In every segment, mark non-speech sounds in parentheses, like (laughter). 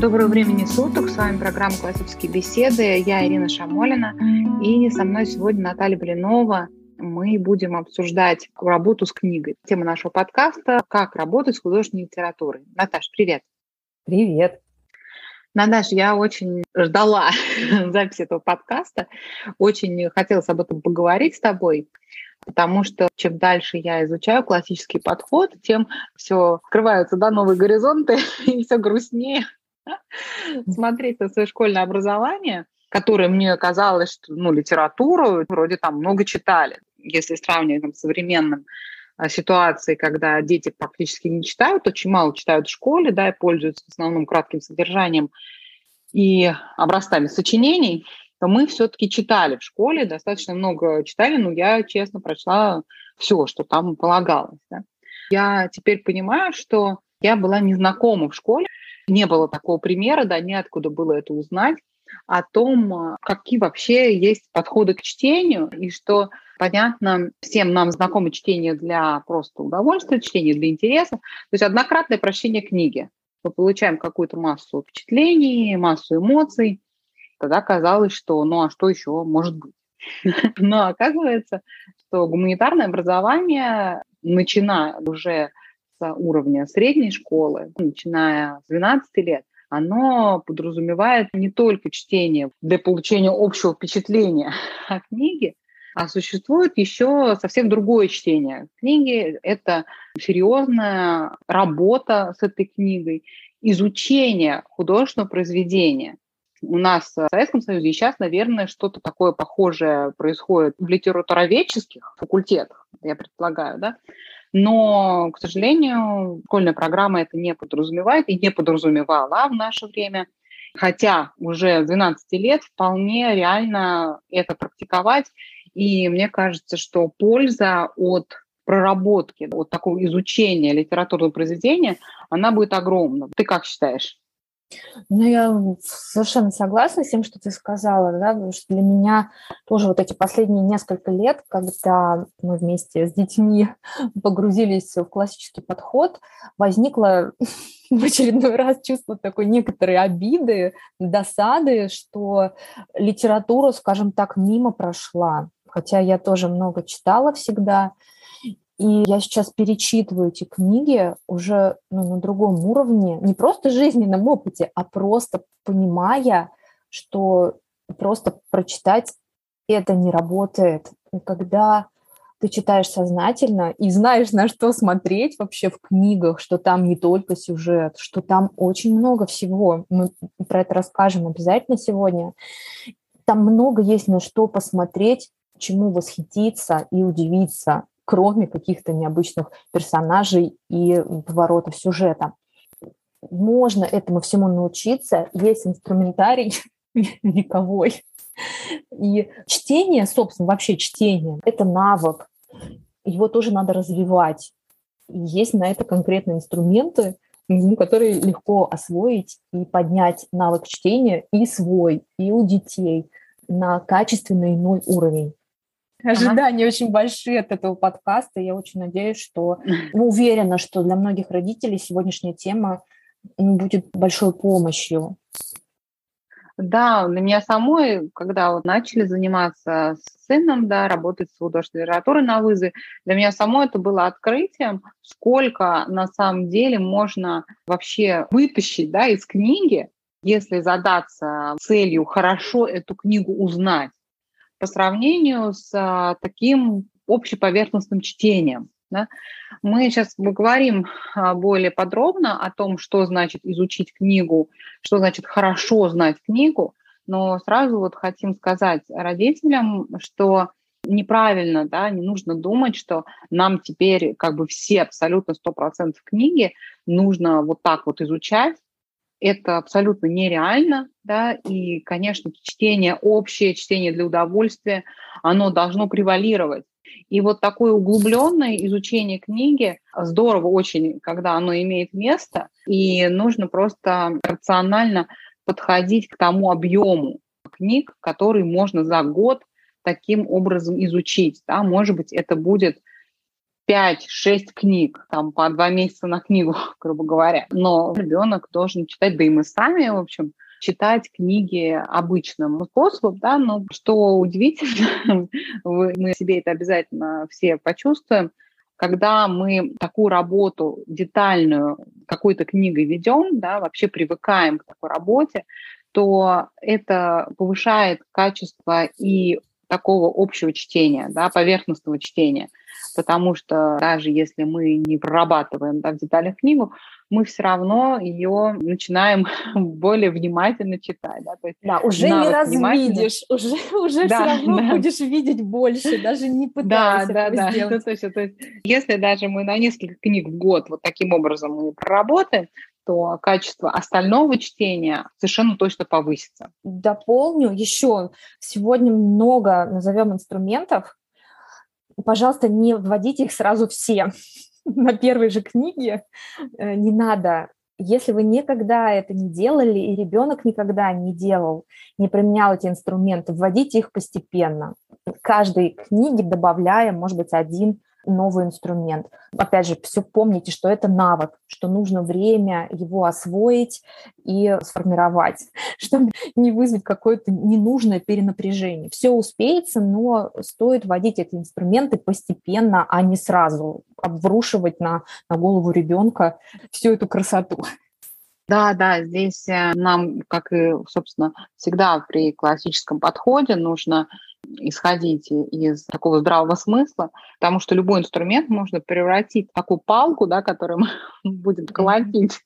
Доброго времени суток. С вами программа «Классические беседы». Я Ирина Шамолина. И со мной сегодня Наталья Блинова. Мы будем обсуждать работу с книгой. Тема нашего подкаста – «Как работать с художественной литературой». Наташ, привет. Привет. Наташ, я очень ждала (laughs) записи этого подкаста. Очень хотелось об этом поговорить с тобой потому что чем дальше я изучаю классический подход, тем все открываются да, новые горизонты (laughs) и все грустнее (laughs) смотреть на свое школьное образование, которое мне казалось, что ну, литературу вроде там много читали. Если сравнивать там, с современным а, ситуацией, когда дети практически не читают, очень мало читают в школе, да, и пользуются в основном кратким содержанием и образцами сочинений, то мы все-таки читали в школе, достаточно много читали, но я, честно, прочла все, что там полагалось. Да. Я теперь понимаю, что я была незнакома в школе, не было такого примера, да, неоткуда было это узнать, о том, какие вообще есть подходы к чтению, и что, понятно, всем нам знакомо чтение для просто удовольствия, чтение для интереса, то есть однократное прочтение книги. Мы получаем какую-то массу впечатлений, массу эмоций, тогда казалось, что ну а что еще может быть? (laughs) Но оказывается, что гуманитарное образование, начиная уже с уровня средней школы, начиная с 12 лет, оно подразумевает не только чтение для получения общего впечатления (laughs) о книге, а существует еще совсем другое чтение книги. Это серьезная работа с этой книгой, изучение художественного произведения у нас в Советском Союзе, сейчас, наверное, что-то такое похожее происходит в литературоведческих факультетах, я предполагаю, да, но, к сожалению, школьная программа это не подразумевает и не подразумевала в наше время. Хотя уже с 12 лет вполне реально это практиковать. И мне кажется, что польза от проработки, от такого изучения литературного произведения, она будет огромна. Ты как считаешь? Ну, я совершенно согласна с тем, что ты сказала, да, потому что для меня тоже вот эти последние несколько лет, когда мы вместе с детьми (laughs) погрузились в классический подход, возникло (laughs) в очередной раз чувство такой некоторой обиды, досады, что литература, скажем так, мимо прошла. Хотя я тоже много читала всегда, и я сейчас перечитываю эти книги уже ну, на другом уровне, не просто жизненном опыте, а просто понимая, что просто прочитать это не работает. И когда ты читаешь сознательно и знаешь, на что смотреть вообще в книгах, что там не только сюжет, что там очень много всего. Мы про это расскажем обязательно сегодня. Там много есть на что посмотреть, чему восхититься и удивиться кроме каких-то необычных персонажей и поворотов сюжета. Можно этому всему научиться, есть инструментарий (laughs) вековой. И чтение, собственно, вообще чтение – это навык. Его тоже надо развивать. И есть на это конкретные инструменты, ну, которые легко освоить и поднять навык чтения и свой, и у детей на качественный иной уровень. Ожидания ага. очень большие от этого подкаста. Я очень надеюсь, что ну, (laughs) уверена, что для многих родителей сегодняшняя тема будет большой помощью. Да, для меня самой, когда вот начали заниматься с сыном, да, работать с художественной литературой на вызове, для меня самой это было открытием, сколько на самом деле можно вообще вытащить да, из книги, если задаться целью хорошо эту книгу узнать по сравнению с а, таким общеповерхностным чтением. Да? Мы сейчас поговорим а, более подробно о том, что значит изучить книгу, что значит хорошо знать книгу, но сразу вот хотим сказать родителям, что неправильно, да, не нужно думать, что нам теперь как бы все абсолютно 100% книги нужно вот так вот изучать, это абсолютно нереально, да, и, конечно, чтение общее, чтение для удовольствия, оно должно превалировать. И вот такое углубленное изучение книги здорово очень, когда оно имеет место, и нужно просто рационально подходить к тому объему книг, который можно за год таким образом изучить. Да? Может быть, это будет 5-6 книг, там по два месяца на книгу, (laughs) грубо говоря. Но ребенок должен читать, да и мы сами, в общем, читать книги обычным способом, да, но что удивительно, (laughs) мы себе это обязательно все почувствуем, когда мы такую работу детальную какой-то книгой ведем, да, вообще привыкаем к такой работе, то это повышает качество и такого общего чтения, да, поверхностного чтения. Потому что даже если мы не прорабатываем да, в деталях книгу, мы все равно ее начинаем (laughs) более внимательно читать. Да, То есть да уже не развидишь, уже, (laughs) уже да, все равно да. будешь видеть больше, даже не (laughs) пытаясь да, да, да. сделать. Ну, то, есть, то есть, если даже мы на несколько книг в год вот таким образом мы проработаем, то качество остального чтения совершенно точно повысится. Дополню еще. Сегодня много, назовем, инструментов. Пожалуйста, не вводите их сразу все (laughs) на первой же книге. Э, не надо. Если вы никогда это не делали, и ребенок никогда не делал, не применял эти инструменты, вводите их постепенно. К каждой книге добавляя, может быть, один новый инструмент. Опять же, все помните, что это навык, что нужно время его освоить и сформировать, (laughs) чтобы не вызвать какое-то ненужное перенапряжение. Все успеется, но стоит вводить эти инструменты постепенно, а не сразу обрушивать на, на голову ребенка всю эту красоту. Да, да, здесь э, нам, как и, собственно, всегда при классическом подходе, нужно исходить из такого здравого смысла, потому что любой инструмент можно превратить в такую палку, да, которую мы (laughs) будем колотить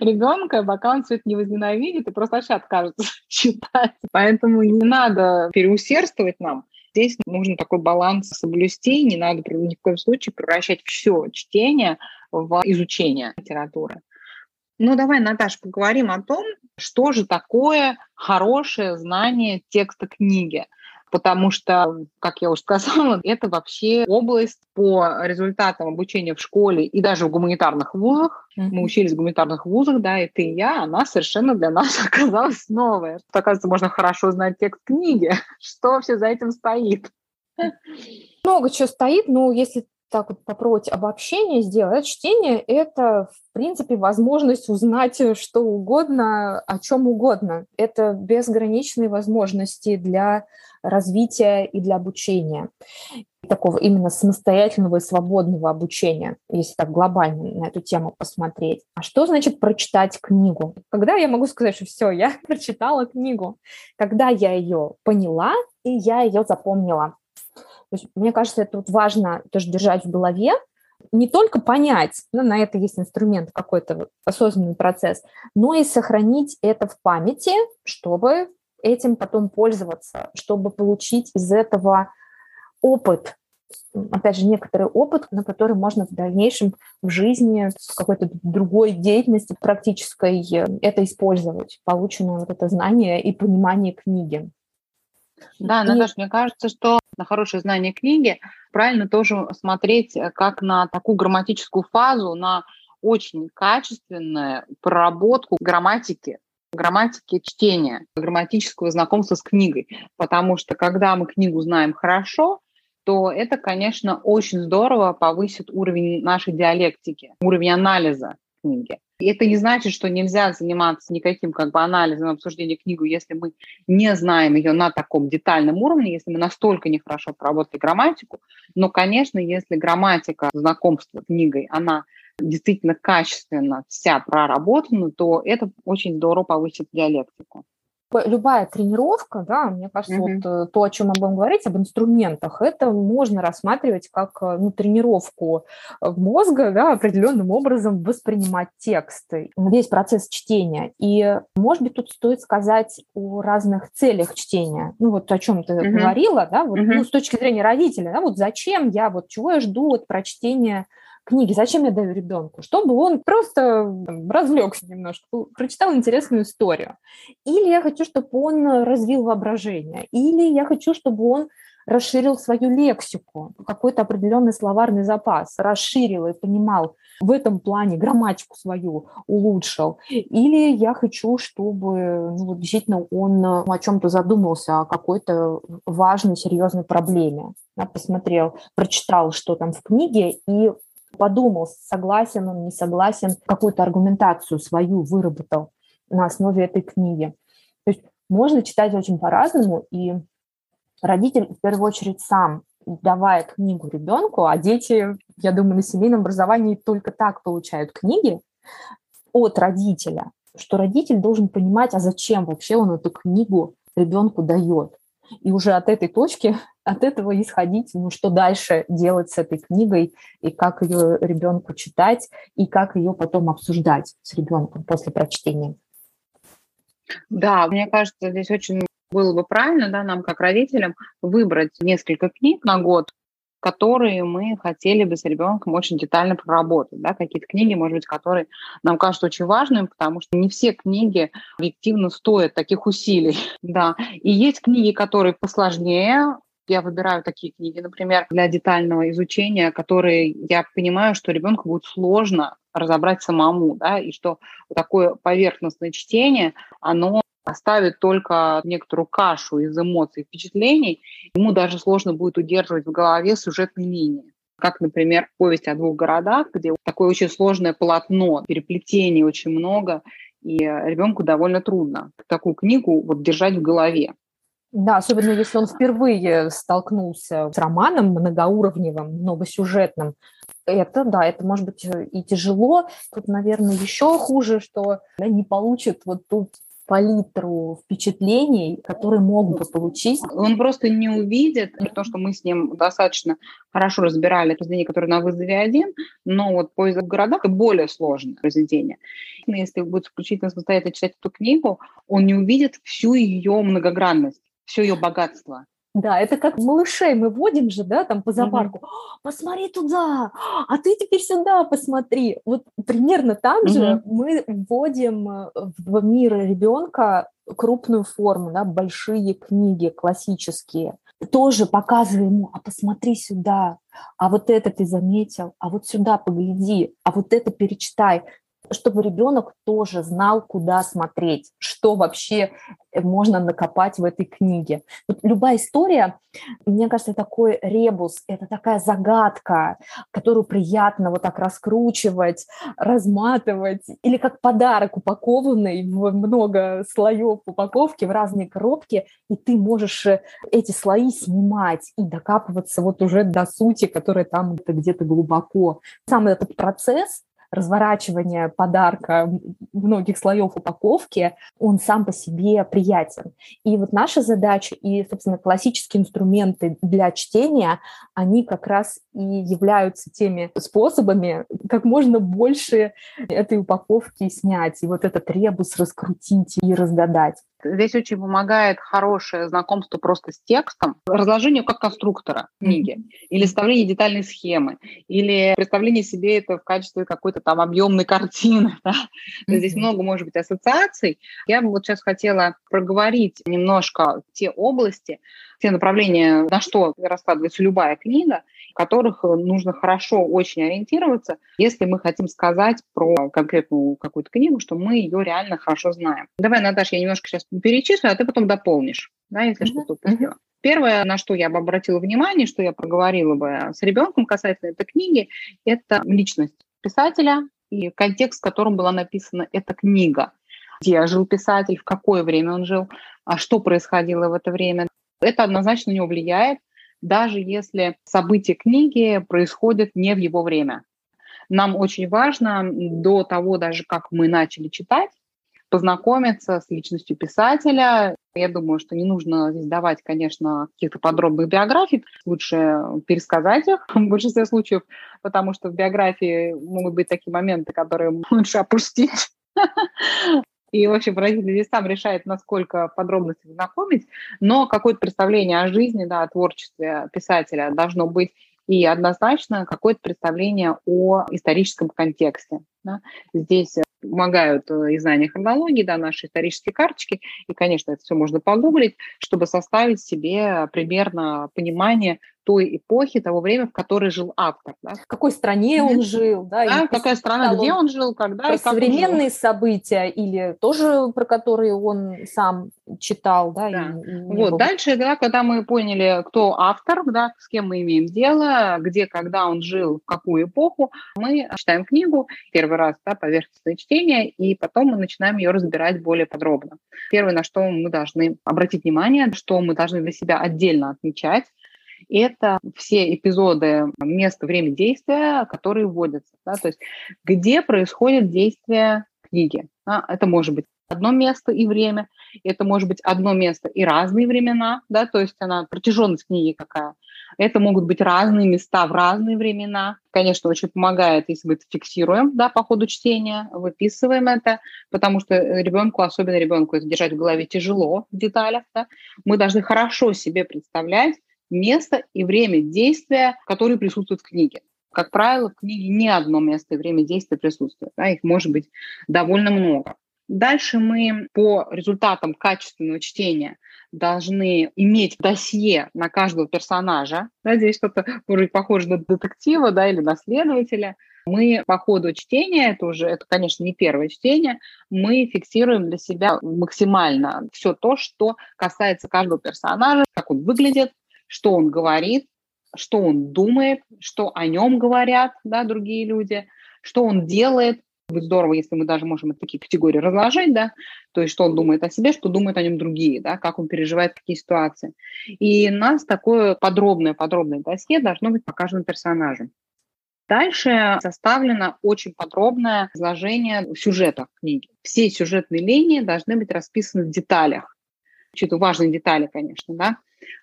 ребенка, пока он все это не возненавидит и просто вообще откажется (laughs) читать. Поэтому не надо переусердствовать нам. Здесь нужно такой баланс соблюсти, не надо ни в коем случае превращать все чтение в изучение литературы. Ну, давай, Наташа, поговорим о том, что же такое хорошее знание текста книги потому что, как я уже сказала, (laughs) это вообще область по результатам обучения в школе и даже в гуманитарных вузах. Mm-hmm. Мы учились в гуманитарных вузах, да, и ты, и я, она совершенно для нас (laughs) оказалась новая. Что, оказывается, можно хорошо знать текст книги. (laughs) Что вообще за этим стоит? Много чего стоит, но если так вот попробовать обобщение сделать, чтение – это, в принципе, возможность узнать что угодно, о чем угодно. Это безграничные возможности для развития и для обучения. Такого именно самостоятельного и свободного обучения, если так глобально на эту тему посмотреть. А что значит прочитать книгу? Когда я могу сказать, что все, я (laughs) прочитала книгу? Когда я ее поняла и я ее запомнила. То есть, мне кажется, это вот важно тоже держать в голове, не только понять, ну, на это есть инструмент, какой-то осознанный процесс, но и сохранить это в памяти, чтобы этим потом пользоваться, чтобы получить из этого опыт, опять же, некоторый опыт, на который можно в дальнейшем в жизни, в какой-то другой деятельности практической э, это использовать, полученное вот это знание и понимание книги. Да, Наташа, мне кажется, что на хорошее знание книги правильно тоже смотреть э, как на такую грамматическую фазу, на очень качественную проработку грамматики, грамматики чтения, грамматического знакомства с книгой. Потому что когда мы книгу знаем хорошо, то это, конечно, очень здорово повысит уровень нашей диалектики, уровень анализа книги. И это не значит, что нельзя заниматься никаким как бы анализом, обсуждением книги, если мы не знаем ее на таком детальном уровне, если мы настолько нехорошо проработали грамматику. Но, конечно, если грамматика знакомства с книгой, она действительно качественно вся проработана, то это очень здорово повысит диалектику любая тренировка, да, мне кажется, mm-hmm. вот э, то, о чем мы будем говорить, об инструментах, это можно рассматривать как э, ну, тренировку э, мозга, да, определенным образом воспринимать тексты, весь процесс чтения. И, может быть, тут стоит сказать о разных целях чтения. Ну, вот о чем ты mm-hmm. говорила, да, вот, mm-hmm. ну, с точки зрения родителя, да, вот зачем я, вот чего я жду от прочтения книги зачем я даю ребенку? Чтобы он просто развлекся немножко, прочитал интересную историю. Или я хочу, чтобы он развил воображение. Или я хочу, чтобы он расширил свою лексику, какой-то определенный словарный запас, расширил и понимал в этом плане грамматику свою улучшил. Или я хочу, чтобы ну, действительно он о чем-то задумался, о какой-то важной, серьезной проблеме. Я посмотрел, прочитал, что там в книге, и подумал, согласен он, не согласен, какую-то аргументацию свою выработал на основе этой книги. То есть можно читать очень по-разному, и родитель в первую очередь сам давая книгу ребенку, а дети, я думаю, на семейном образовании только так получают книги от родителя, что родитель должен понимать, а зачем вообще он эту книгу ребенку дает. И уже от этой точки, (laughs) от этого исходить, ну, что дальше делать с этой книгой, и как ее ребенку читать, и как ее потом обсуждать с ребенком после прочтения. Да, мне кажется, здесь очень было бы правильно, да, нам как родителям выбрать несколько книг на год, которые мы хотели бы с ребенком очень детально проработать. Да, какие-то книги, может быть, которые нам кажутся очень важными, потому что не все книги объективно стоят таких усилий. (laughs) Да. И есть книги, которые посложнее, я выбираю такие книги, например, для детального изучения, которые я понимаю, что ребенку будет сложно разобрать самому, да, и что такое поверхностное чтение, оно оставит только некоторую кашу из эмоций и впечатлений, ему даже сложно будет удерживать в голове сюжетные линии. Как, например, повесть о двух городах, где такое очень сложное полотно, переплетений очень много, и ребенку довольно трудно такую книгу вот держать в голове. Да, особенно если он впервые столкнулся с романом многоуровневым, многосюжетным. Это, да, это может быть и тяжело. Тут, наверное, еще хуже, что не получит вот тут палитру впечатлений, которые могут бы получить. Он просто не увидит, то, что мы с ним достаточно хорошо разбирали произведение, которое на вызове один, но вот поезд в городах это более сложное произведение. Если будет исключительно самостоятельно читать эту книгу, он не увидит всю ее многогранность, все ее богатство. Да, это как малышей мы водим же, да, там по зоопарку. Mm-hmm. Посмотри туда, а ты теперь сюда посмотри. Вот примерно так mm-hmm. же мы вводим э, в мир ребенка крупную форму, да, большие книги классические. Тоже показываем ему, а посмотри сюда, а вот это ты заметил, а вот сюда погляди, а вот это перечитай чтобы ребенок тоже знал, куда смотреть, что вообще э, можно накопать в этой книге. Вот любая история, мне кажется, такой ребус, это такая загадка, которую приятно вот так раскручивать, разматывать, или как подарок упакованный в много слоев упаковки, в разные коробки, и ты можешь э, эти слои снимать и докапываться вот уже до сути, которая там где-то глубоко. Сам этот процесс разворачивания подарка многих слоев упаковки, он сам по себе приятен. И вот наша задача и, собственно, классические инструменты для чтения, они как раз и являются теми способами, как можно больше этой упаковки снять, и вот этот ребус раскрутить и разгадать. Здесь очень помогает хорошее знакомство просто с текстом, разложение как конструктора книги, или составление детальной схемы, или представление себе это в качестве какой-то там объемной (laughs) картины. Да? Mm-hmm. Здесь много может быть ассоциаций. Я бы вот сейчас хотела проговорить немножко те области, те направления, на что раскладывается любая книга, в которых нужно хорошо очень ориентироваться, если мы хотим сказать про конкретную какую-то книгу, что мы ее реально хорошо знаем. Давай, Наташа, я немножко сейчас перечислю, а ты потом дополнишь, да, если mm-hmm. что-то упустила. Первое, на что я бы обратила внимание, что я проговорила бы с ребенком касательно этой книги, это личность писателя и контекст, в котором была написана эта книга. Где жил писатель, в какое время он жил, а что происходило в это время. Это однозначно на него влияет, даже если события книги происходят не в его время. Нам очень важно до того, даже как мы начали читать, познакомиться с личностью писателя. Я думаю, что не нужно здесь давать, конечно, каких-то подробных биографий. Лучше пересказать их (laughs) в большинстве случаев, потому что в биографии могут быть такие моменты, которые (laughs) лучше опустить. (laughs) И, в общем, родитель здесь сам решает, насколько подробности знакомить, но какое-то представление о жизни, да, о творчестве писателя должно быть и однозначно какое-то представление о историческом контексте. Да. Здесь помогают э, и знания хронологии, да, наши исторические карточки, и, конечно, это все можно погуглить, чтобы составить себе примерно понимание той эпохи, того времени, в которой жил автор. Да. В какой стране он жил, да? да какая страна, где он жил, когда про и как современные события или тоже про которые он сам читал, да? да. И, и вот, был... дальше, да, когда мы поняли, кто автор, да, с кем мы имеем дело, где, когда он жил, в какую эпоху, мы читаем книгу первый раз, да, поверхностное чтение, и потом мы начинаем ее разбирать более подробно. Первое, на что мы должны обратить внимание, что мы должны для себя отдельно отмечать, это все эпизоды место, время действия, которые вводятся. Да, то есть где происходит действие книги. Да, это может быть одно место и время, это может быть одно место и разные времена, да, то есть она протяженность книги какая. Это могут быть разные места в разные времена. Конечно, очень помогает, если мы это фиксируем да, по ходу чтения, выписываем это, потому что ребенку, особенно ребенку, это держать в голове тяжело в деталях. Да. Мы должны хорошо себе представлять, место и время действия, которые присутствуют в книге. Как правило, в книге не одно место и время действия присутствует. Да, их может быть довольно много. Дальше мы по результатам качественного чтения должны иметь досье на каждого персонажа. Да, здесь что-то может похоже на детектива да, или на следователя. Мы по ходу чтения, это уже, это, конечно, не первое чтение, мы фиксируем для себя максимально все то, что касается каждого персонажа, как он выглядит, что он говорит, что он думает, что о нем говорят да, другие люди, что он делает. Будет здорово, если мы даже можем такие категории разложить, да, то есть что он думает о себе, что думают о нем другие, да, как он переживает какие ситуации. И у нас такое подробное-подробное досье должно быть по каждому персонажу. Дальше составлено очень подробное изложение сюжета книги. Все сюжетные линии должны быть расписаны в деталях. Что-то важные детали, конечно, да.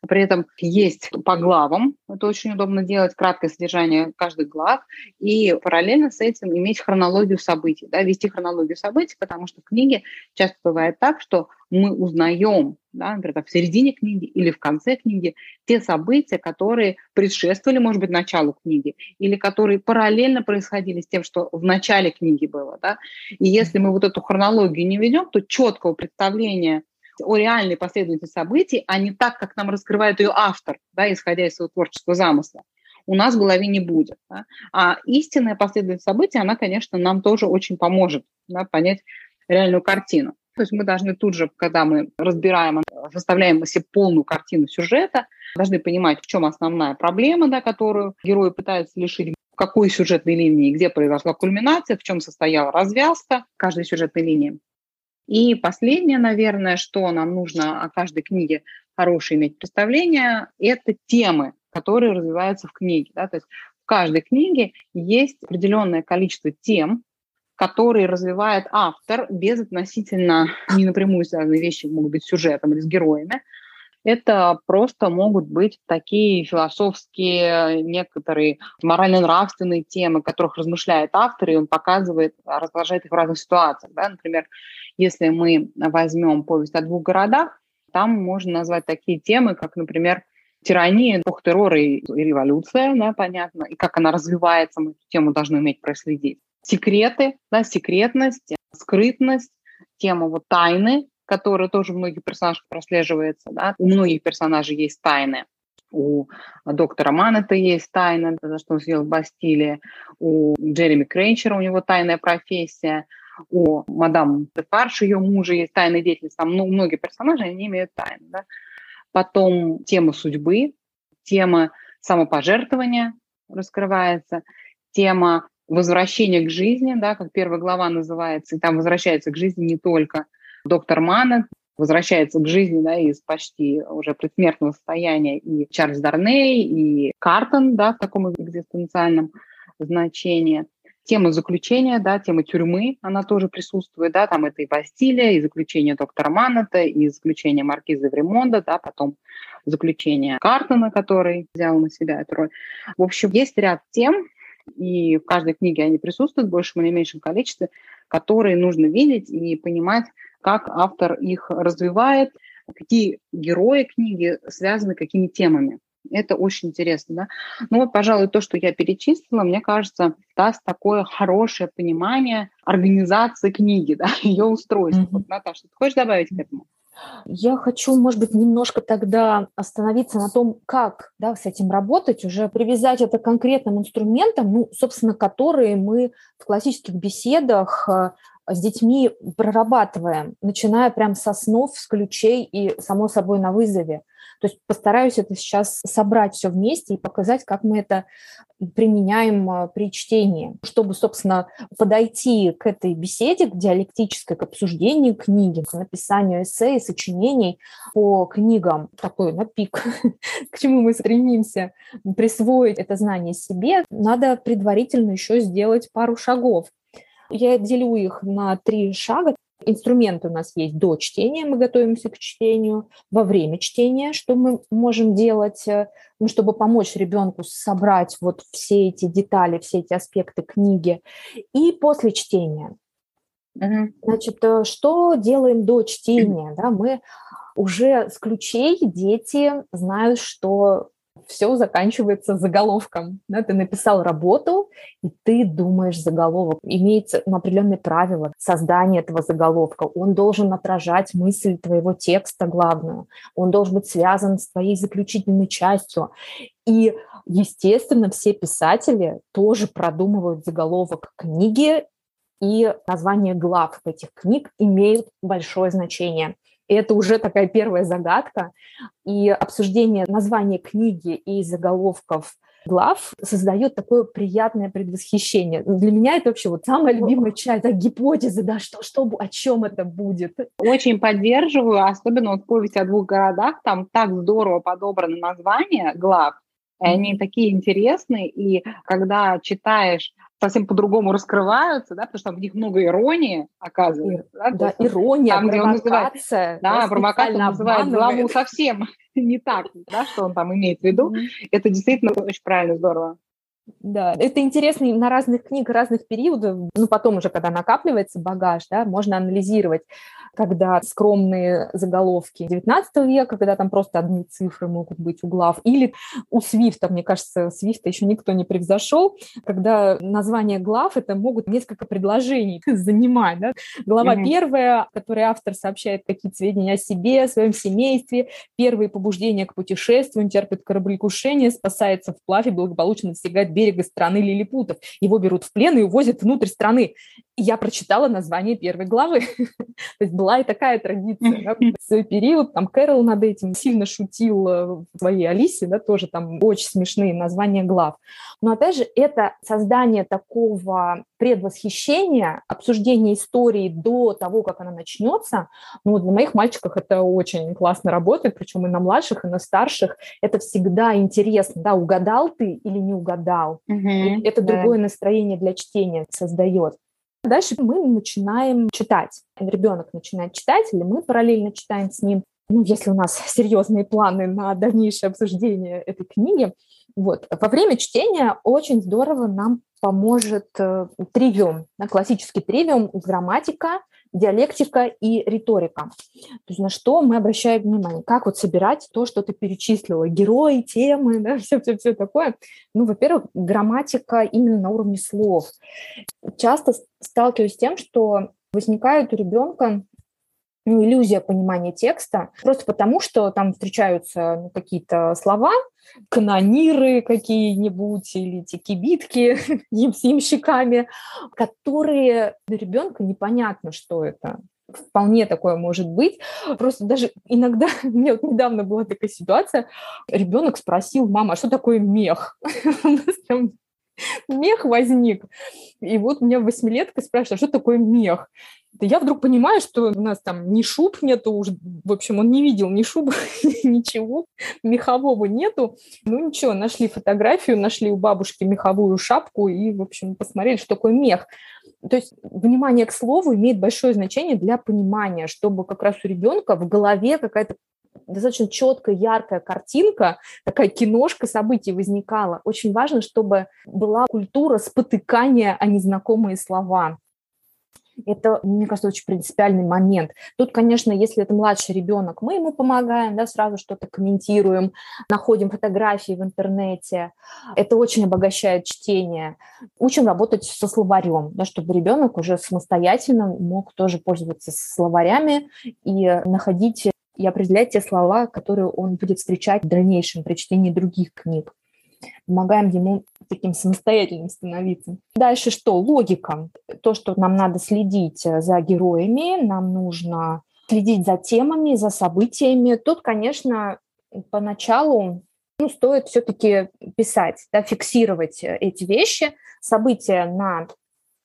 При этом есть по главам, это очень удобно делать, краткое содержание каждых глав, и параллельно с этим иметь хронологию событий, да, вести хронологию событий, потому что в книге часто бывает так, что мы узнаем, да, например, в середине книги или в конце книги те события, которые предшествовали, может быть, началу книги, или которые параллельно происходили с тем, что в начале книги было. Да? И если мы вот эту хронологию не ведем, то четкого представления о реальной последовательности событий, а не так, как нам раскрывает ее автор, да, исходя из своего творческого замысла, у нас в голове не будет. Да? А истинная последовательность событий, она, конечно, нам тоже очень поможет да, понять реальную картину. То есть мы должны тут же, когда мы разбираем, составляем себе полную картину сюжета, должны понимать, в чем основная проблема, да, которую герои пытаются решить, в какой сюжетной линии, где произошла кульминация, в чем состояла развязка каждой сюжетной линии. И последнее, наверное, что нам нужно о каждой книге хорошее иметь представление, это темы, которые развиваются в книге. Да? То есть в каждой книге есть определенное количество тем, которые развивает автор без относительно не напрямую связанные вещи, могут быть сюжетом или с героями, это просто могут быть такие философские, некоторые морально-нравственные темы, которых размышляет автор, и он показывает, разложает их в разных ситуациях. Да? Например, если мы возьмем повесть о двух городах, там можно назвать такие темы, как, например, тирания, эпох террора и, революция, да, понятно, и как она развивается, мы эту тему должны уметь проследить. Секреты, да, секретность, скрытность, тема вот тайны, которая тоже в многих персонажах прослеживается. Да? У многих персонажей есть тайны. У доктора Маннета есть тайна, за что он съел в Бастилии. У Джереми Кренчера у него тайная профессия. У мадам Дефарш, ее мужа, есть тайная деятельность. Там ну, многие персонажи, они имеют тайны. Да? Потом тема судьбы, тема самопожертвования раскрывается, тема возвращения к жизни, да, как первая глава называется, и там возвращается к жизни не только доктор Маннет возвращается к жизни да, из почти уже предсмертного состояния и Чарльз Дарней, и Картон да, в таком экзистенциальном значении. Тема заключения, да, тема тюрьмы, она тоже присутствует, да, там это и Бастилия, и заключение доктора Маннета, и заключение маркиза Времонда, да, потом заключение Картона, который взял на себя эту роль. В общем, есть ряд тем, и в каждой книге они присутствуют в большем или меньшем количестве, которые нужно видеть и понимать, как автор их развивает, какие герои книги связаны какими темами. Это очень интересно, да. Ну вот, пожалуй, то, что я перечислила, мне кажется, даст такое хорошее понимание организации книги, (laughs) да, ее устройства. Mm-hmm. Вот, Наташа, ты хочешь добавить к этому? Я хочу, может быть, немножко тогда остановиться на том, как да, с этим работать, уже привязать это к конкретным инструментам, ну, собственно, которые мы в классических беседах э, с детьми прорабатываем, начиная прям со снов, с ключей и, само собой, на вызове. То есть постараюсь это сейчас собрать все вместе и показать, как мы это применяем а, при чтении, чтобы, собственно, подойти к этой беседе, к диалектической, к обсуждению книги, к написанию эссе сочинений по книгам, такой на пик, (laughs) к чему мы стремимся присвоить это знание себе, надо предварительно еще сделать пару шагов. Я делю их на три шага. Инструменты у нас есть до чтения, мы готовимся к чтению, во время чтения, что мы можем делать, э, ну, чтобы помочь ребенку собрать вот все эти детали, все эти аспекты книги, и после чтения. Угу. Значит, э, что делаем до чтения? Да, мы уже с ключей дети знают, что все заканчивается заголовком. Да, ты написал работу, и ты думаешь заголовок. Имеется ну, определенные правила создания этого заголовка. Он должен отражать мысль твоего текста главную. Он должен быть связан с твоей заключительной частью. И, естественно, все писатели тоже продумывают заголовок книги, и название глав этих книг имеют большое значение. И это уже такая первая загадка. И обсуждение названия книги и заголовков глав создает такое приятное предвосхищение. Для меня это вообще вот самая любимая часть, да, гипотеза, да, что, что, о чем это будет. Очень поддерживаю, особенно вот повесть о двух городах, там так здорово подобрано название глав, и они такие интересные, и когда читаешь совсем по-другому раскрываются, да, потому что там в них много иронии, оказывается. Да, да ирония, там, где он называет, да, провокатор называет главу совсем (laughs) не так, да, что он там имеет в виду. Это действительно очень правильно, здорово. Да, это интересно на разных книг, разных периодов. Ну, потом уже, когда накапливается багаж, да, можно анализировать, когда скромные заголовки 19 века, когда там просто одни цифры могут быть у глав, или у Свифта, мне кажется, Свифта еще никто не превзошел, когда название глав это могут несколько предложений (laughs) занимать. Да? Глава mm-hmm. первая, в которой автор сообщает какие-то сведения о себе, о своем семействе, первые побуждения к путешествию, он терпит кораблекрушение, спасается вплавь и благополучно достигает берега страны Лилипутов. Его берут в плен и увозят внутрь страны. Я прочитала название первой главы. (laughs) То есть была и такая традиция. Да? В свой период там Кэрол над этим сильно шутил в своей Алисе, да, тоже там очень смешные названия глав. Но опять же, это создание такого предвосхищения, обсуждение истории до того, как она начнется, ну, для моих мальчиков это очень классно работает, причем и на младших, и на старших. Это всегда интересно, да, угадал ты или не угадал. Угу, это да. другое настроение для чтения создает. Дальше мы начинаем читать. Ребенок начинает читать, или мы параллельно читаем с ним. Ну, если у нас (laughs) серьезные планы на дальнейшее обсуждение этой книги. Вот. Во время чтения очень здорово нам поможет э, тривиум, классический тривиум, грамматика, диалектика и риторика. То есть на что мы обращаем внимание? Как вот собирать то, что ты перечислила? Герои, темы, да, (laughs) все-все-все такое. Ну, во-первых, грамматика именно на уровне слов. Часто сталкиваюсь с тем, что возникает у ребенка ну, иллюзия понимания текста, просто потому что там встречаются ну, какие-то слова, канониры какие-нибудь или эти кибитки (laughs) ямщиками, которые для ребенка непонятно, что это вполне такое может быть. Просто даже иногда, (laughs) у меня вот недавно была такая ситуация, ребенок спросил, мама, а что такое мех? (laughs) мех возник. И вот меня восьмилетка спрашивает, а что такое мех? я вдруг понимаю, что у нас там ни шуб нету, уже, в общем, он не видел ни шубы, (laughs) ничего, мехового нету. Ну ничего, нашли фотографию, нашли у бабушки меховую шапку и, в общем, посмотрели, что такое мех. То есть внимание к слову имеет большое значение для понимания, чтобы как раз у ребенка в голове какая-то достаточно четкая, яркая картинка, такая киношка событий возникала. Очень важно, чтобы была культура спотыкания о незнакомые слова. Это, мне кажется, очень принципиальный момент. Тут, конечно, если это младший ребенок, мы ему помогаем, да, сразу что-то комментируем, находим фотографии в интернете. Это очень обогащает чтение. Учим работать со словарем, да, чтобы ребенок уже самостоятельно мог тоже пользоваться словарями и находить и определять те слова, которые он будет встречать в дальнейшем при чтении других книг помогаем ему таким самостоятельным становиться. Дальше что? Логика. То, что нам надо следить э, за героями, нам нужно следить за темами, за событиями. Тут, конечно, поначалу ну, стоит все-таки писать, да, фиксировать э, эти вещи, события на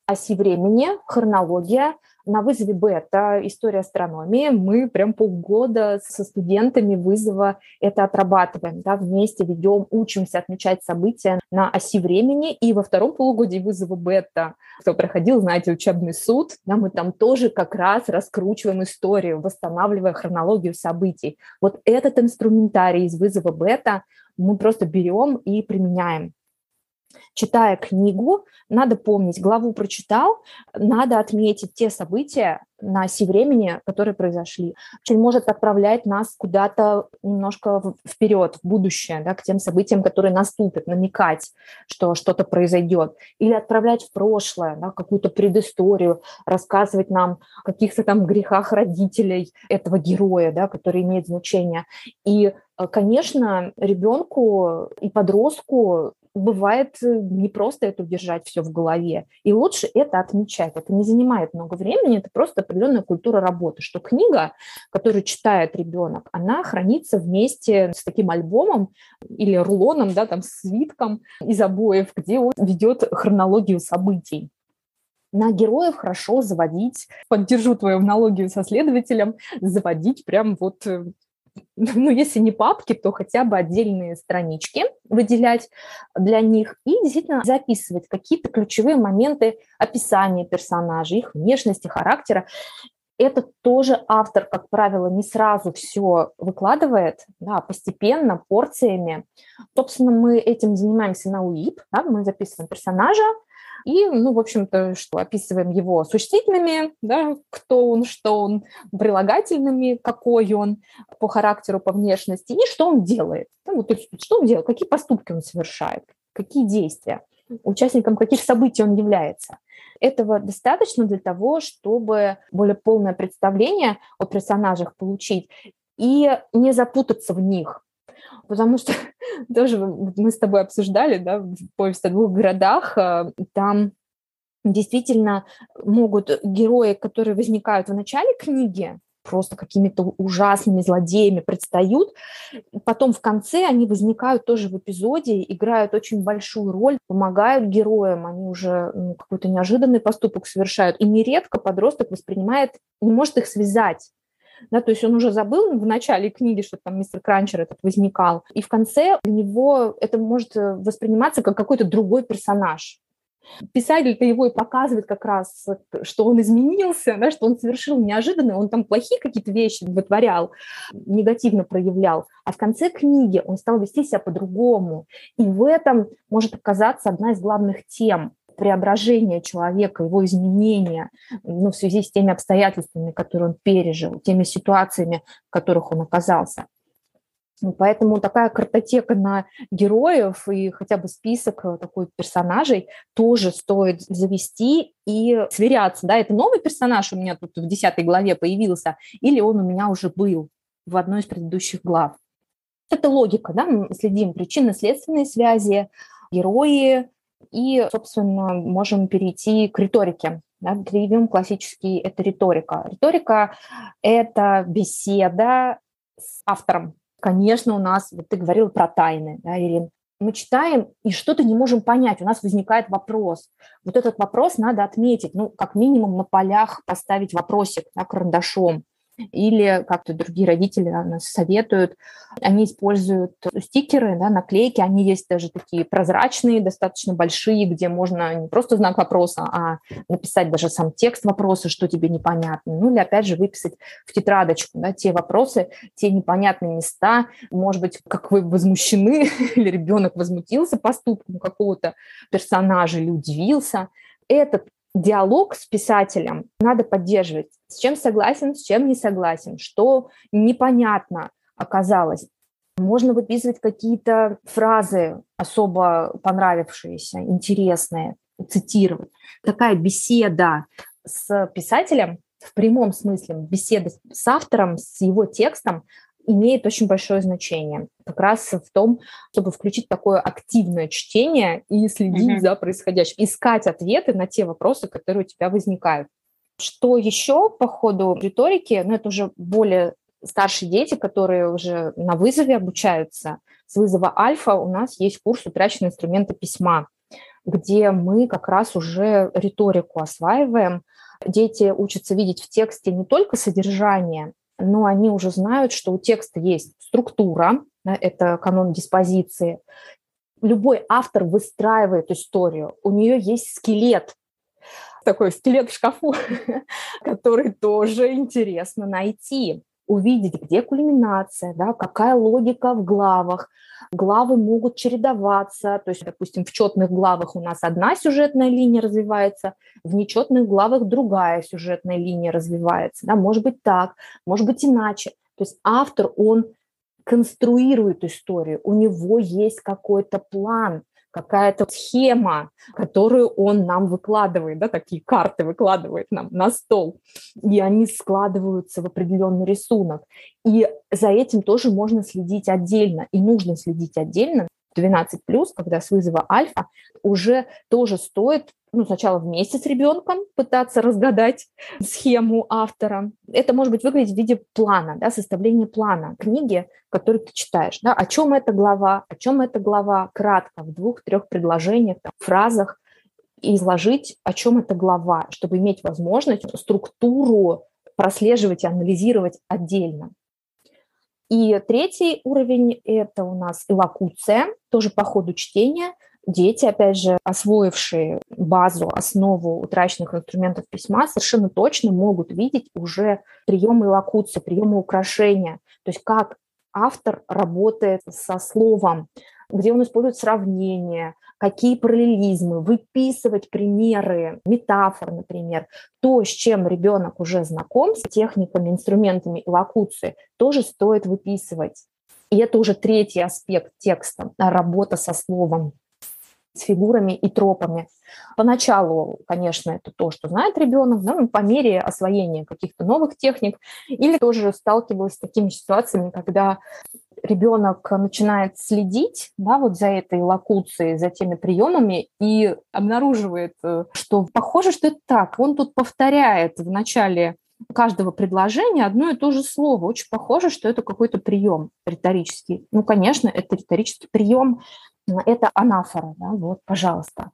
оси времени, хронология, на вызове бета история астрономии мы прям полгода со студентами вызова это отрабатываем, да, вместе ведем, учимся отмечать события на оси времени, и во втором полугодии вызова бета, кто проходил, знаете, учебный суд, да, мы там тоже как раз раскручиваем историю, восстанавливая хронологию событий. Вот этот инструментарий из вызова бета мы просто берем и применяем читая книгу, надо помнить, главу прочитал, надо отметить те события на оси времени, которые произошли. Очень может отправлять нас куда-то немножко вперед, в будущее, да, к тем событиям, которые наступят, намекать, что что-то произойдет. Или отправлять в прошлое, да, какую-то предысторию, рассказывать нам о каких-то там грехах родителей этого героя, да, который имеет значение. И э, Конечно, ребенку и подростку бывает э, не просто это удержать все в голове. И лучше это отмечать. Это не занимает много времени, это просто определенная культура работы, что книга, которую читает ребенок, она хранится вместе с таким альбомом или рулоном, да, там, свитком из обоев, где он ведет хронологию событий на героев хорошо заводить, поддержу твою аналогию со следователем, заводить прям вот э, ну, если не папки, то хотя бы отдельные странички выделять для них и действительно записывать какие-то ключевые моменты описания персонажей, их внешности, характера. Это тоже автор, как правило, не сразу все выкладывает, да, постепенно, порциями. Собственно, мы этим занимаемся на УИП, да, мы записываем персонажа, и, ну, в общем-то, что описываем его существительными, да, кто он, что он, прилагательными, какой он по характеру, по внешности, и что он делает. Ну, то есть, что он делает, какие поступки он совершает, какие действия, участником каких событий он является. Этого достаточно для того, чтобы более полное представление о персонажах получить и не запутаться в них. Потому что (laughs) тоже мы с тобой обсуждали, да, повесть о двух городах, а, там действительно могут герои, которые возникают в начале книги, просто какими-то ужасными злодеями предстают. Потом в конце они возникают тоже в эпизоде, играют очень большую роль, помогают героям, они уже ну, какой-то неожиданный поступок совершают. И нередко подросток воспринимает, не может их связать да, то есть он уже забыл в начале книги, что там мистер Кранчер этот возникал, и в конце у него это может э, восприниматься как какой-то другой персонаж. Писатель-то его и показывает как раз, что он изменился, да, что он совершил неожиданно, он там плохие какие-то вещи вытворял, негативно проявлял, а в конце книги он стал вести себя по-другому. И в этом может оказаться одна из главных тем преображение человека, его изменения ну, в связи с теми обстоятельствами, которые он пережил, теми ситуациями, в которых он оказался. Ну, поэтому такая картотека на героев и хотя бы список э, такой персонажей тоже стоит завести и сверяться. Да, это новый персонаж у меня тут в десятой главе появился, или он у меня уже был в одной из предыдущих глав. Это логика, да, мы следим причинно-следственные связи, герои, и, собственно, можем перейти к риторике. Да, прием классический – это риторика. Риторика – это беседа с автором. Конечно, у нас, вот ты говорил про тайны, да, Ирин, мы читаем и что-то не можем понять, у нас возникает вопрос. Вот этот вопрос надо отметить, ну, как минимум на полях поставить вопросик да, карандашом. Или как-то другие родители нас советуют, они используют стикеры, да, наклейки, они есть даже такие прозрачные, достаточно большие, где можно не просто знак вопроса, а написать даже сам текст вопроса, что тебе непонятно. Ну или опять же выписать в тетрадочку да, те вопросы, те непонятные места, может быть, как вы возмущены, (laughs) или ребенок возмутился поступком какого-то персонажа или удивился. Этот диалог с писателем надо поддерживать. С чем согласен, с чем не согласен, что непонятно оказалось. Можно выписывать какие-то фразы особо понравившиеся, интересные, цитировать. Такая беседа с писателем в прямом смысле, беседа с автором, с его текстом имеет очень большое значение. Как раз в том, чтобы включить такое активное чтение и следить mm-hmm. за происходящим, искать ответы на те вопросы, которые у тебя возникают. Что еще по ходу риторики, ну это уже более старшие дети, которые уже на вызове обучаются. С вызова альфа у нас есть курс «Утраченные инструменты письма», где мы как раз уже риторику осваиваем. Дети учатся видеть в тексте не только содержание, но они уже знают, что у текста есть структура, да, это канон диспозиции. Любой автор выстраивает историю, у нее есть скелет, такой скелет в шкафу, (laughs) который тоже интересно найти увидеть, где кульминация, да, какая логика в главах. Главы могут чередоваться, то есть, допустим, в четных главах у нас одна сюжетная линия развивается, в нечетных главах другая сюжетная линия развивается. Да, может быть так, может быть иначе. То есть автор, он конструирует историю, у него есть какой-то план, какая-то схема, которую он нам выкладывает, да, такие карты выкладывает нам на стол, и они складываются в определенный рисунок. И за этим тоже можно следить отдельно, и нужно следить отдельно, 12 плюс, когда с вызова альфа, уже тоже стоит ну, сначала вместе с ребенком пытаться разгадать (laughs) схему автора. Это может быть выглядеть в виде плана, да, составления плана книги, который ты читаешь. Да, о чем эта глава, о чем эта глава, кратко, в двух-трех предложениях, там, фразах, изложить, о чем эта глава, чтобы иметь возможность структуру прослеживать и анализировать отдельно. И третий уровень – это у нас элокуция, тоже по ходу чтения. Дети, опять же, освоившие базу, основу утраченных инструментов письма, совершенно точно могут видеть уже приемы элокуции, приемы украшения, то есть как автор работает со словом, где он использует сравнения, какие параллелизмы, выписывать примеры, метафор, например. То, с чем ребенок уже знаком, с техниками, инструментами локуции, тоже стоит выписывать. И это уже третий аспект текста, работа со словом с фигурами и тропами. Поначалу, конечно, это то, что знает ребенок, но по мере освоения каких-то новых техник, или тоже сталкивалась с такими ситуациями, когда ребенок начинает следить да, вот за этой локуцией, за теми приемами и обнаруживает, э, что похоже, что это так. Он тут повторяет в начале каждого предложения одно и то же слово. Очень похоже, что это какой-то прием риторический. Ну, конечно, это риторический прием, это анафора, да, вот, пожалуйста.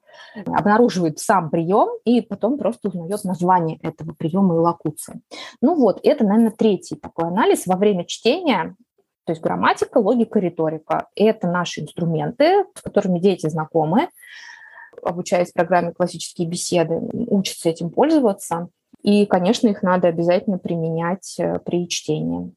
Обнаруживает сам прием и потом просто узнает название этого приема и локуции. Ну вот, это, наверное, третий такой анализ во время чтения то есть грамматика, логика, риторика – это наши инструменты, с которыми дети знакомы, обучаясь программе «Классические беседы», учатся этим пользоваться. И, конечно, их надо обязательно применять э, при чтении.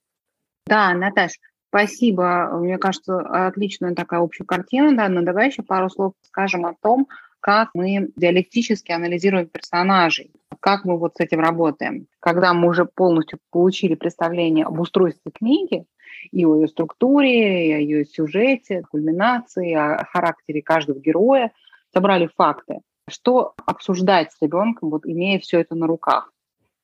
Да, Наташ, спасибо. Мне кажется, отличная такая общая картина, да, но давай еще пару слов скажем о том, как мы диалектически анализируем персонажей, как мы вот с этим работаем. Когда мы уже полностью получили представление об устройстве книги, и о ее структуре, и о ее сюжете, кульминации, о характере каждого героя, собрали факты. Что обсуждать с ребенком, вот имея все это на руках?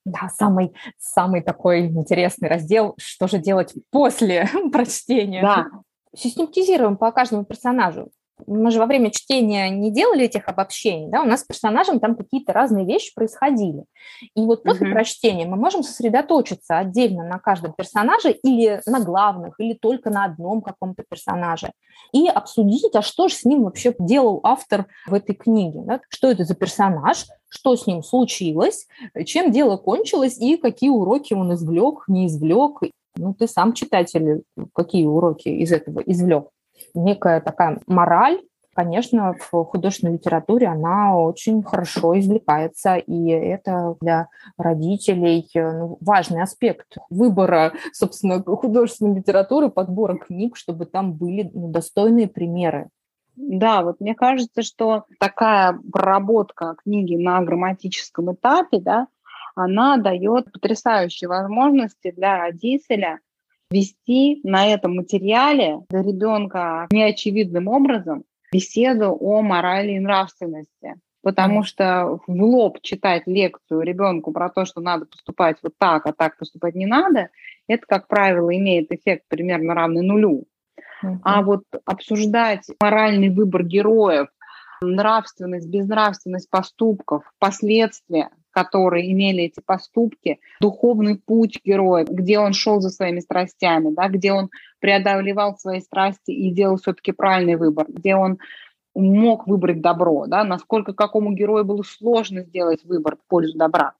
Да, самый, самый такой интересный раздел, что же делать после (laughs) прочтения. Да. Систематизируем по каждому персонажу мы же во время чтения не делали этих обобщений, да, у нас с персонажем там какие-то разные вещи происходили. И вот после uh-huh. прочтения мы можем сосредоточиться отдельно на каждом персонаже или на главных, или только на одном каком-то персонаже, и обсудить, а что же с ним вообще делал автор в этой книге, да? что это за персонаж, что с ним случилось, чем дело кончилось и какие уроки он извлек, не извлек. Ну, ты сам читатель, какие уроки из этого извлек некая такая мораль, конечно, в художественной литературе она очень хорошо извлекается, и это для родителей ну, важный аспект выбора, собственно, художественной литературы, подбора книг, чтобы там были ну, достойные примеры. Да, вот мне кажется, что такая проработка книги на грамматическом этапе, да, она дает потрясающие возможности для родителя вести на этом материале для ребенка неочевидным образом беседу о морали и нравственности. Потому что в лоб читать лекцию ребенку про то, что надо поступать вот так, а так поступать не надо, это, как правило, имеет эффект примерно равный нулю. Uh-huh. А вот обсуждать моральный выбор героев, нравственность, безнравственность поступков, последствия, которые имели эти поступки, духовный путь героя, где он шел за своими страстями, да, где он преодолевал свои страсти и делал все-таки правильный выбор, где он мог выбрать добро, да, насколько какому герою было сложно сделать выбор в пользу добра.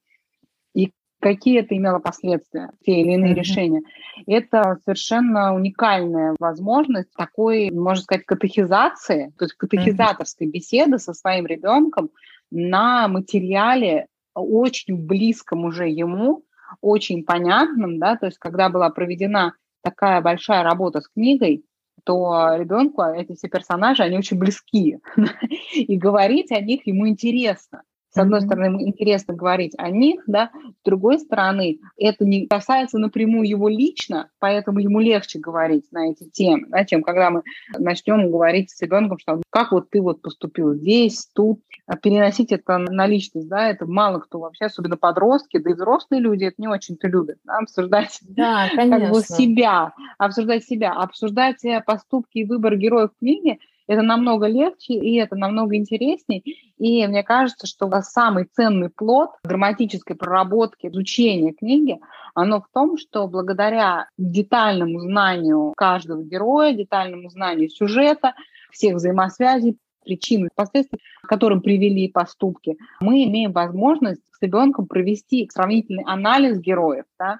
И какие это имело последствия, те или иные mm-hmm. решения. Это совершенно уникальная возможность такой, можно сказать, катехизации, то есть катехизаторской mm-hmm. беседы со своим ребенком на материале очень близком уже ему, очень понятным, да, то есть когда была проведена такая большая работа с книгой, то ребенку эти все персонажи, они очень близки, (laughs) и говорить о них ему интересно. С одной стороны, ему интересно говорить о них, да, с другой стороны, это не касается напрямую его лично, поэтому ему легче говорить на эти темы, да, чем когда мы начнем говорить с ребенком, что как вот ты вот поступил здесь, тут, а переносить это на личность, да, это мало кто вообще, особенно подростки, да и взрослые люди это не очень-то любят, да, обсуждать (laughs) да, как бы себя, обсуждать себя, обсуждать э, поступки и выбор героев книги, это намного легче, и это намного интереснее. И мне кажется, что самый ценный плод драматической проработки, изучения книги, оно в том, что благодаря детальному знанию каждого героя, детальному знанию сюжета, всех взаимосвязей, причин и последствий, которым привели поступки, мы имеем возможность с ребенком провести сравнительный анализ героев, да,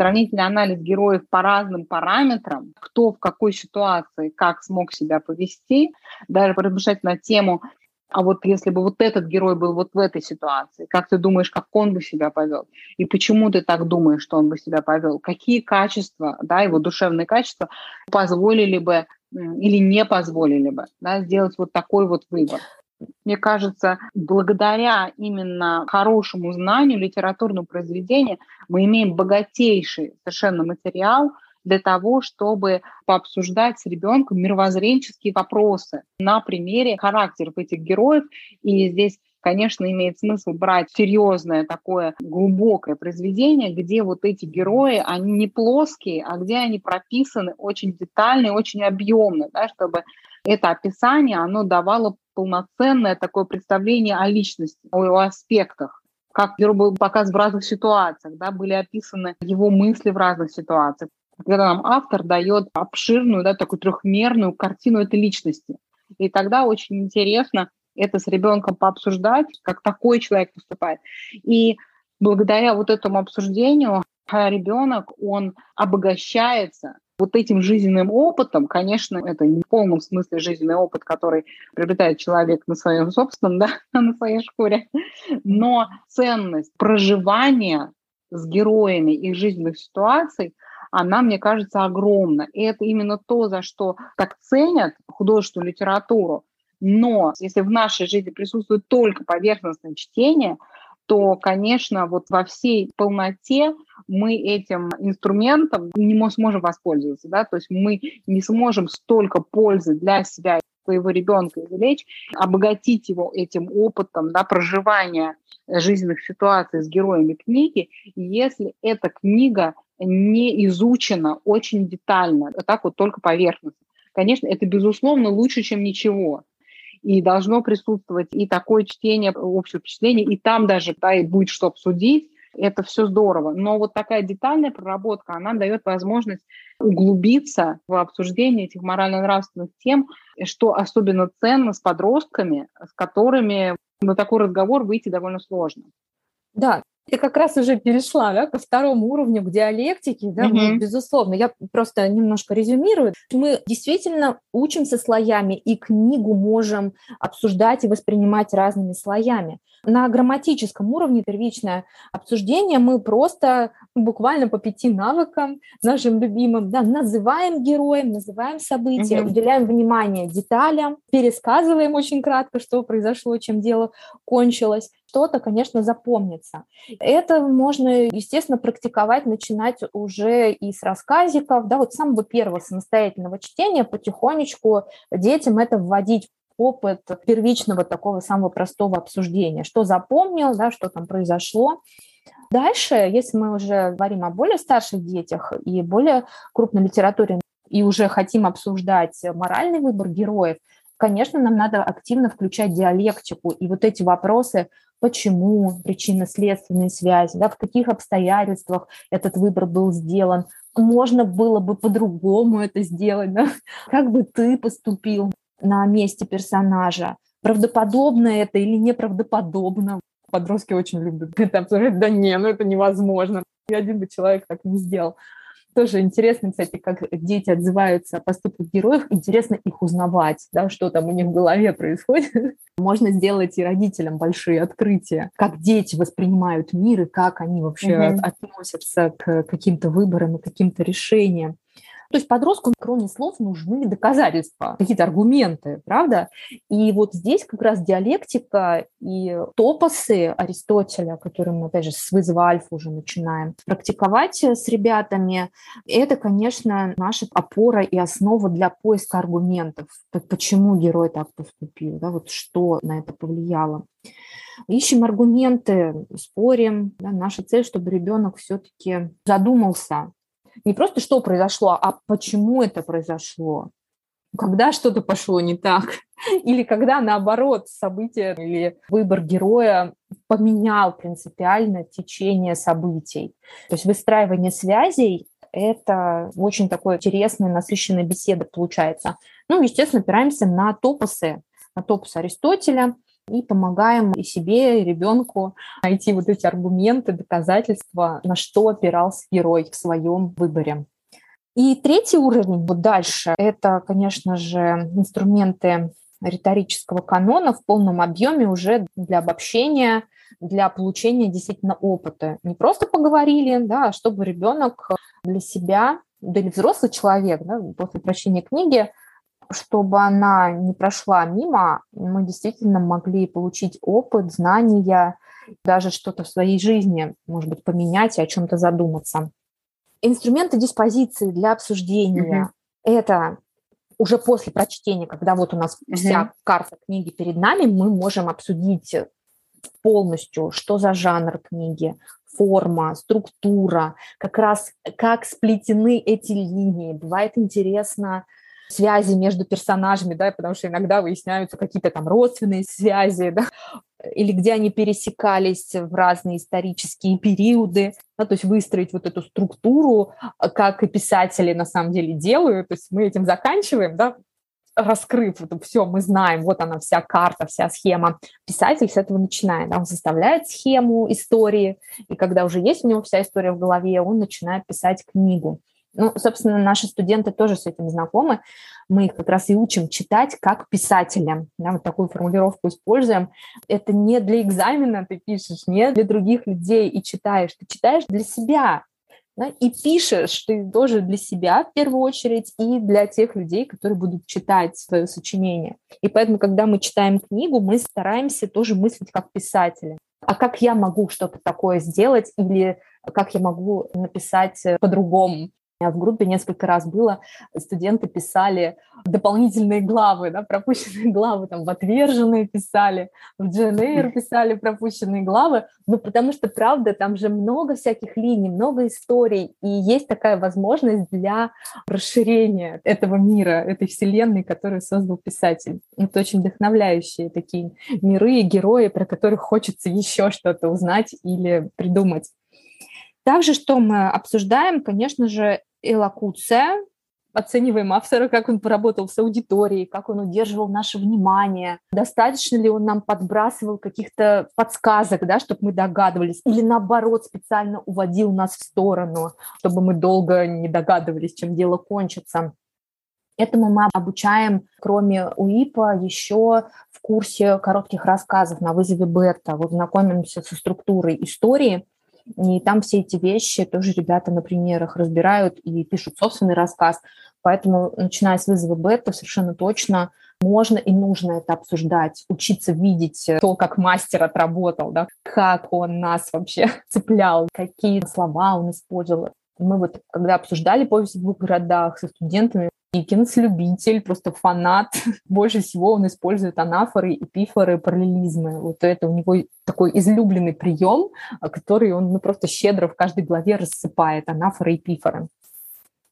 сравнительный анализ героев по разным параметрам, кто в какой ситуации как смог себя повести, даже размышлять на тему, а вот если бы вот этот герой был вот в этой ситуации, как ты думаешь, как он бы себя повел? И почему ты так думаешь, что он бы себя повел? Какие качества, да, его душевные качества позволили бы или не позволили бы да, сделать вот такой вот выбор? Мне кажется, благодаря именно хорошему знанию литературного произведения мы имеем богатейший совершенно материал для того, чтобы пообсуждать с ребенком мировоззренческие вопросы на примере характеров этих героев. И здесь конечно, имеет смысл брать серьезное такое глубокое произведение, где вот эти герои, они не плоские, а где они прописаны очень детально и очень объемно, да, чтобы это описание, оно давало полноценное такое представление о личности, о, о аспектах как герой был показан в разных ситуациях, да, были описаны его мысли в разных ситуациях. Когда нам автор дает обширную, да, такую трехмерную картину этой личности. И тогда очень интересно это с ребенком пообсуждать, как такой человек поступает. И благодаря вот этому обсуждению ребенок, он обогащается вот этим жизненным опытом, конечно, это не в полном смысле жизненный опыт, который приобретает человек на своем собственном, (laughs) да, на своей шкуре, но ценность проживания с героями их жизненных ситуаций, она, мне кажется, огромна. И это именно то, за что так ценят художественную литературу. Но если в нашей жизни присутствует только поверхностное чтение, то, конечно, вот во всей полноте мы этим инструментом не сможем воспользоваться, да, то есть мы не сможем столько пользы для себя своего ребенка извлечь, обогатить его этим опытом да, проживания жизненных ситуаций с героями книги, если эта книга не изучена очень детально, а так вот только поверхностно. Конечно, это, безусловно, лучше, чем ничего и должно присутствовать и такое чтение общего впечатления, и там даже да, и будет что обсудить, это все здорово. Но вот такая детальная проработка, она дает возможность углубиться в обсуждение этих морально-нравственных тем, что особенно ценно с подростками, с которыми на такой разговор выйти довольно сложно. Да, ты как раз уже перешла да, ко второму уровню, к диалектике, да, mm-hmm. безусловно. Я просто немножко резюмирую. Мы действительно учимся слоями и книгу можем обсуждать и воспринимать разными слоями. На грамматическом уровне первичное обсуждение мы просто буквально по пяти навыкам нашим любимым да, называем героем, называем события, угу. уделяем внимание деталям, пересказываем очень кратко, что произошло, чем дело кончилось что-то, конечно, запомнится. Это можно, естественно, практиковать, начинать уже и с рассказиков, да, вот самого первого самостоятельного чтения потихонечку детям это вводить опыт первичного такого самого простого обсуждения, что запомнил, да, что там произошло. Дальше, если мы уже говорим о более старших детях и более крупной литературе, и уже хотим обсуждать моральный выбор героев, конечно, нам надо активно включать диалектику и вот эти вопросы, почему, причинно-следственные связи, да, в каких обстоятельствах этот выбор был сделан, можно было бы по-другому это сделать, да? как бы ты поступил на месте персонажа, правдоподобно это или неправдоподобно. Подростки очень любят это обсуждать. Да не, ну это невозможно. Ни один бы человек так не сделал. Тоже интересно, кстати, как дети отзываются о поступках героев. Интересно их узнавать, да, что там у них в голове происходит. (laughs) Можно сделать и родителям большие открытия, как дети воспринимают мир и как они вообще mm-hmm. относятся к каким-то выборам и каким-то решениям. То есть подростку, кроме слов, нужны доказательства, какие-то аргументы, правда? И вот здесь как раз диалектика и топосы Аристотеля, которые мы, опять же, с вызова альфа уже начинаем практиковать с ребятами, это, конечно, наша опора и основа для поиска аргументов. Почему герой так поступил, да, вот что на это повлияло. Ищем аргументы, спорим. Да, наша цель, чтобы ребенок все-таки задумался не просто что произошло, а почему это произошло. Когда что-то пошло не так, (laughs) или когда, наоборот, событие или выбор героя поменял принципиально течение событий. То есть выстраивание связей – это очень такое интересная, насыщенная беседа получается. Ну, естественно, опираемся на топосы, на топосы Аристотеля – и помогаем и себе, и ребенку найти вот эти аргументы, доказательства, на что опирался герой в своем выборе. И третий уровень, вот дальше, это, конечно же, инструменты риторического канона в полном объеме уже для обобщения, для получения действительно опыта. Не просто поговорили, да, а чтобы ребенок для себя, да или взрослый человек, да, после прочтения книги чтобы она не прошла мимо, мы действительно могли получить опыт, знания, даже что-то в своей жизни, может быть, поменять и о чем-то задуматься. Инструменты диспозиции для обсуждения mm-hmm. это уже после прочтения, когда вот у нас mm-hmm. вся карта книги перед нами, мы можем обсудить полностью, что за жанр книги, форма, структура, как раз как сплетены эти линии. Бывает интересно связи между персонажами, да, потому что иногда выясняются какие-то там родственные связи, да, или где они пересекались в разные исторические периоды, да, то есть выстроить вот эту структуру, как и писатели на самом деле делают, то есть мы этим заканчиваем, да, раскрыв это все, мы знаем, вот она вся карта, вся схема. Писатель с этого начинает, да, он составляет схему истории, и когда уже есть у него вся история в голове, он начинает писать книгу. Ну, собственно, наши студенты тоже с этим знакомы. Мы их как раз и учим читать как писателям. Да, вот такую формулировку используем. Это не для экзамена ты пишешь, не для других людей и читаешь. Ты читаешь для себя. Да, и пишешь ты тоже для себя в первую очередь и для тех людей, которые будут читать свое сочинение. И поэтому, когда мы читаем книгу, мы стараемся тоже мыслить как писатели. А как я могу что-то такое сделать или как я могу написать по-другому? В группе несколько раз было, студенты писали дополнительные главы, да, пропущенные (laughs) главы, там, в «Отверженные» писали, в GNR писали пропущенные главы, ну, потому что, правда, там же много всяких линий, много историй, и есть такая возможность для расширения этого мира, этой вселенной, которую создал писатель. Это очень вдохновляющие такие миры и герои, про которых хочется еще что-то узнать или придумать. Также, что мы обсуждаем, конечно же, элокуция, оцениваем автора, как он поработал с аудиторией, как он удерживал наше внимание, достаточно ли он нам подбрасывал каких-то подсказок, да, чтобы мы догадывались, или наоборот специально уводил нас в сторону, чтобы мы долго не догадывались, чем дело кончится. Этому мы обучаем, кроме УИПа, еще в курсе коротких рассказов на вызове бета. Вот знакомимся со структурой истории, и там все эти вещи тоже ребята на примерах разбирают и пишут собственный рассказ. Поэтому, начиная с вызова бета, совершенно точно можно и нужно это обсуждать, учиться видеть то, как мастер отработал, да, как он нас вообще (laughs) цеплял, какие слова он использовал. Мы вот, когда обсуждали повесть в двух городах со студентами, Икинс любитель, просто фанат. (laughs) Больше всего он использует анафоры, эпифоры, параллелизмы. Вот это у него такой излюбленный прием, который он ну, просто щедро в каждой главе рассыпает, анафоры и эпифоры.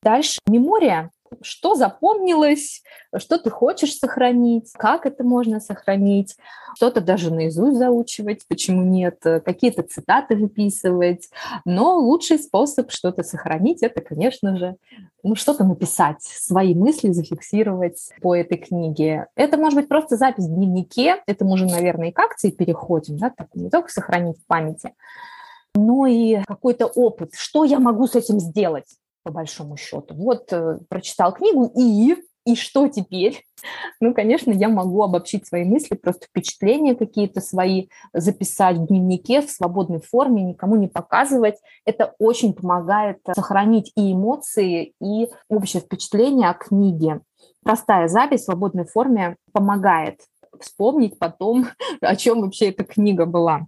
Дальше мемория что запомнилось, что ты хочешь сохранить, как это можно сохранить, что-то даже наизусть заучивать, почему нет, какие-то цитаты выписывать. Но лучший способ что-то сохранить – это, конечно же, ну, что-то написать, свои мысли зафиксировать по этой книге. Это может быть просто запись в дневнике, это мы уже, наверное, и к акции переходим, да, так не только сохранить в памяти, но и какой-то опыт, что я могу с этим сделать по большому счету. Вот э, прочитал книгу и и что теперь? (laughs) Ну, конечно, я могу обобщить свои мысли, просто впечатления какие-то свои записать в дневнике в свободной форме, никому не показывать. Это очень помогает сохранить и эмоции, и общее впечатление о книге. Простая запись в свободной форме помогает вспомнить потом, (laughs) о чем вообще эта книга была.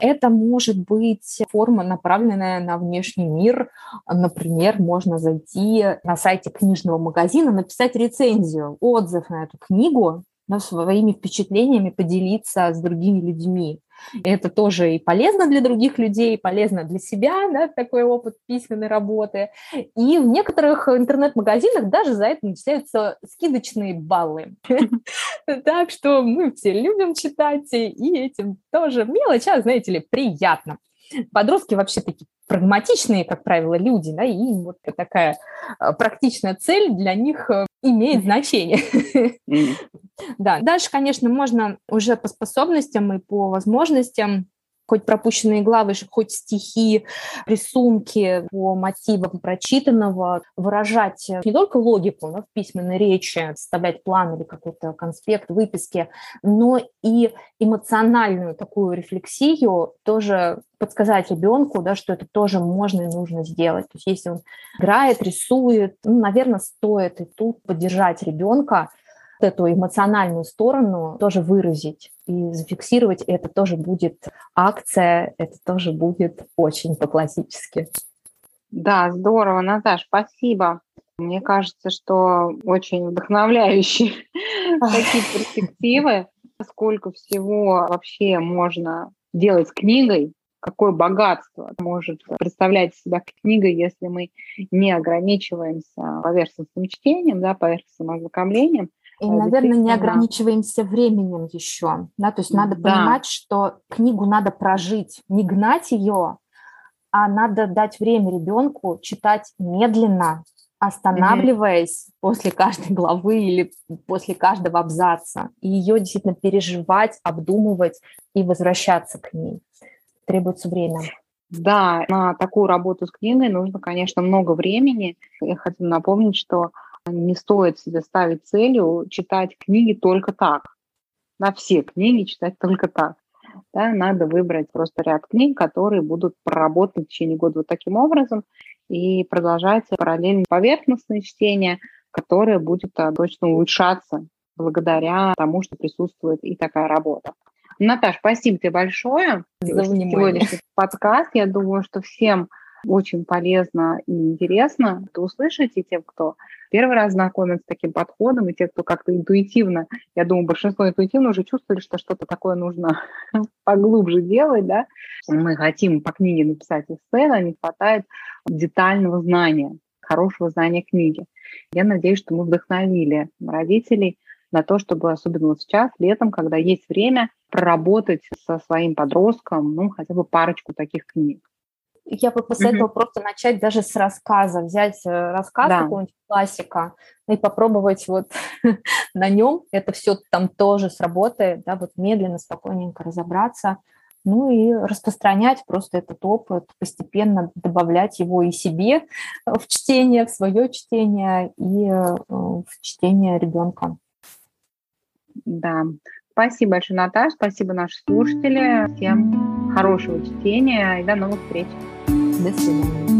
Это может быть форма, направленная на внешний мир. Например, можно зайти на сайте книжного магазина, написать рецензию, отзыв на эту книгу, да, своими впечатлениями поделиться с другими людьми. Это тоже и полезно для других людей, полезно для себя, да, такой опыт письменной работы. И в некоторых интернет-магазинах даже за это начисляются скидочные баллы. (laughs) Так что мы все любим читать, и этим тоже мелочь, а, знаете ли, приятно. Подростки вообще такие прагматичные, как правило, люди, да, и вот такая а, практичная цель для них э, имеет значение. Да, дальше, конечно, можно уже по способностям и по возможностям хоть пропущенные главы, хоть стихи, рисунки по мотивам прочитанного, выражать не только логику но в письменной речи, составлять план или какой-то конспект, выписки, но и эмоциональную такую рефлексию тоже подсказать ребенку, да, что это тоже можно и нужно сделать. То есть если он играет, рисует, ну, наверное, стоит и тут поддержать ребенка, эту эмоциональную сторону тоже выразить и зафиксировать. Это тоже будет акция, это тоже будет очень по-классически. Да, здорово, Наташ, спасибо. Мне кажется, что очень вдохновляющие (laughs) такие перспективы. Сколько всего вообще можно делать с книгой, какое богатство может представлять себя книга, если мы не ограничиваемся поверхностным чтением, да, поверхностным ознакомлением, и, а наверное, не ограничиваемся временем еще. Да? То есть надо да. понимать, что книгу надо прожить, не гнать ее, а надо дать время ребенку читать медленно, останавливаясь mm-hmm. после каждой главы или после каждого абзаца. И ее действительно переживать, обдумывать и возвращаться к ней. Требуется время. Да, на такую работу с книгой нужно, конечно, много времени. Я хочу напомнить, что не стоит себе ставить целью читать книги только так. На все книги читать только так. Да, надо выбрать просто ряд книг, которые будут проработаны в течение года вот таким образом и продолжать параллельно поверхностное чтение, которое будет а, точно улучшаться благодаря тому, что присутствует и такая работа. Наташ, спасибо тебе большое за сегодняшний подкаст. Я думаю, что всем очень полезно и интересно это услышать, и тем, кто первый раз знакомится с таким подходом, и те, кто как-то интуитивно, я думаю, большинство интуитивно уже чувствовали, что что-то такое нужно (laughs) поглубже делать, да. Мы хотим по книге написать эссе, но не хватает детального знания, хорошего знания книги. Я надеюсь, что мы вдохновили родителей на то, чтобы особенно вот сейчас, летом, когда есть время, проработать со своим подростком, ну, хотя бы парочку таких книг. Я бы посоветовала mm-hmm. просто начать даже с рассказа, взять э, рассказ да. какого-нибудь классика и попробовать вот (laughs) на нем это все там тоже сработает, да, вот медленно, спокойненько разобраться, ну и распространять просто этот опыт, постепенно добавлять его и себе (laughs) в чтение, в свое чтение и э, в чтение ребенка. Да, спасибо большое, Наташа, спасибо наши слушатели, всем хорошего чтения и до новых встреч. До свидания.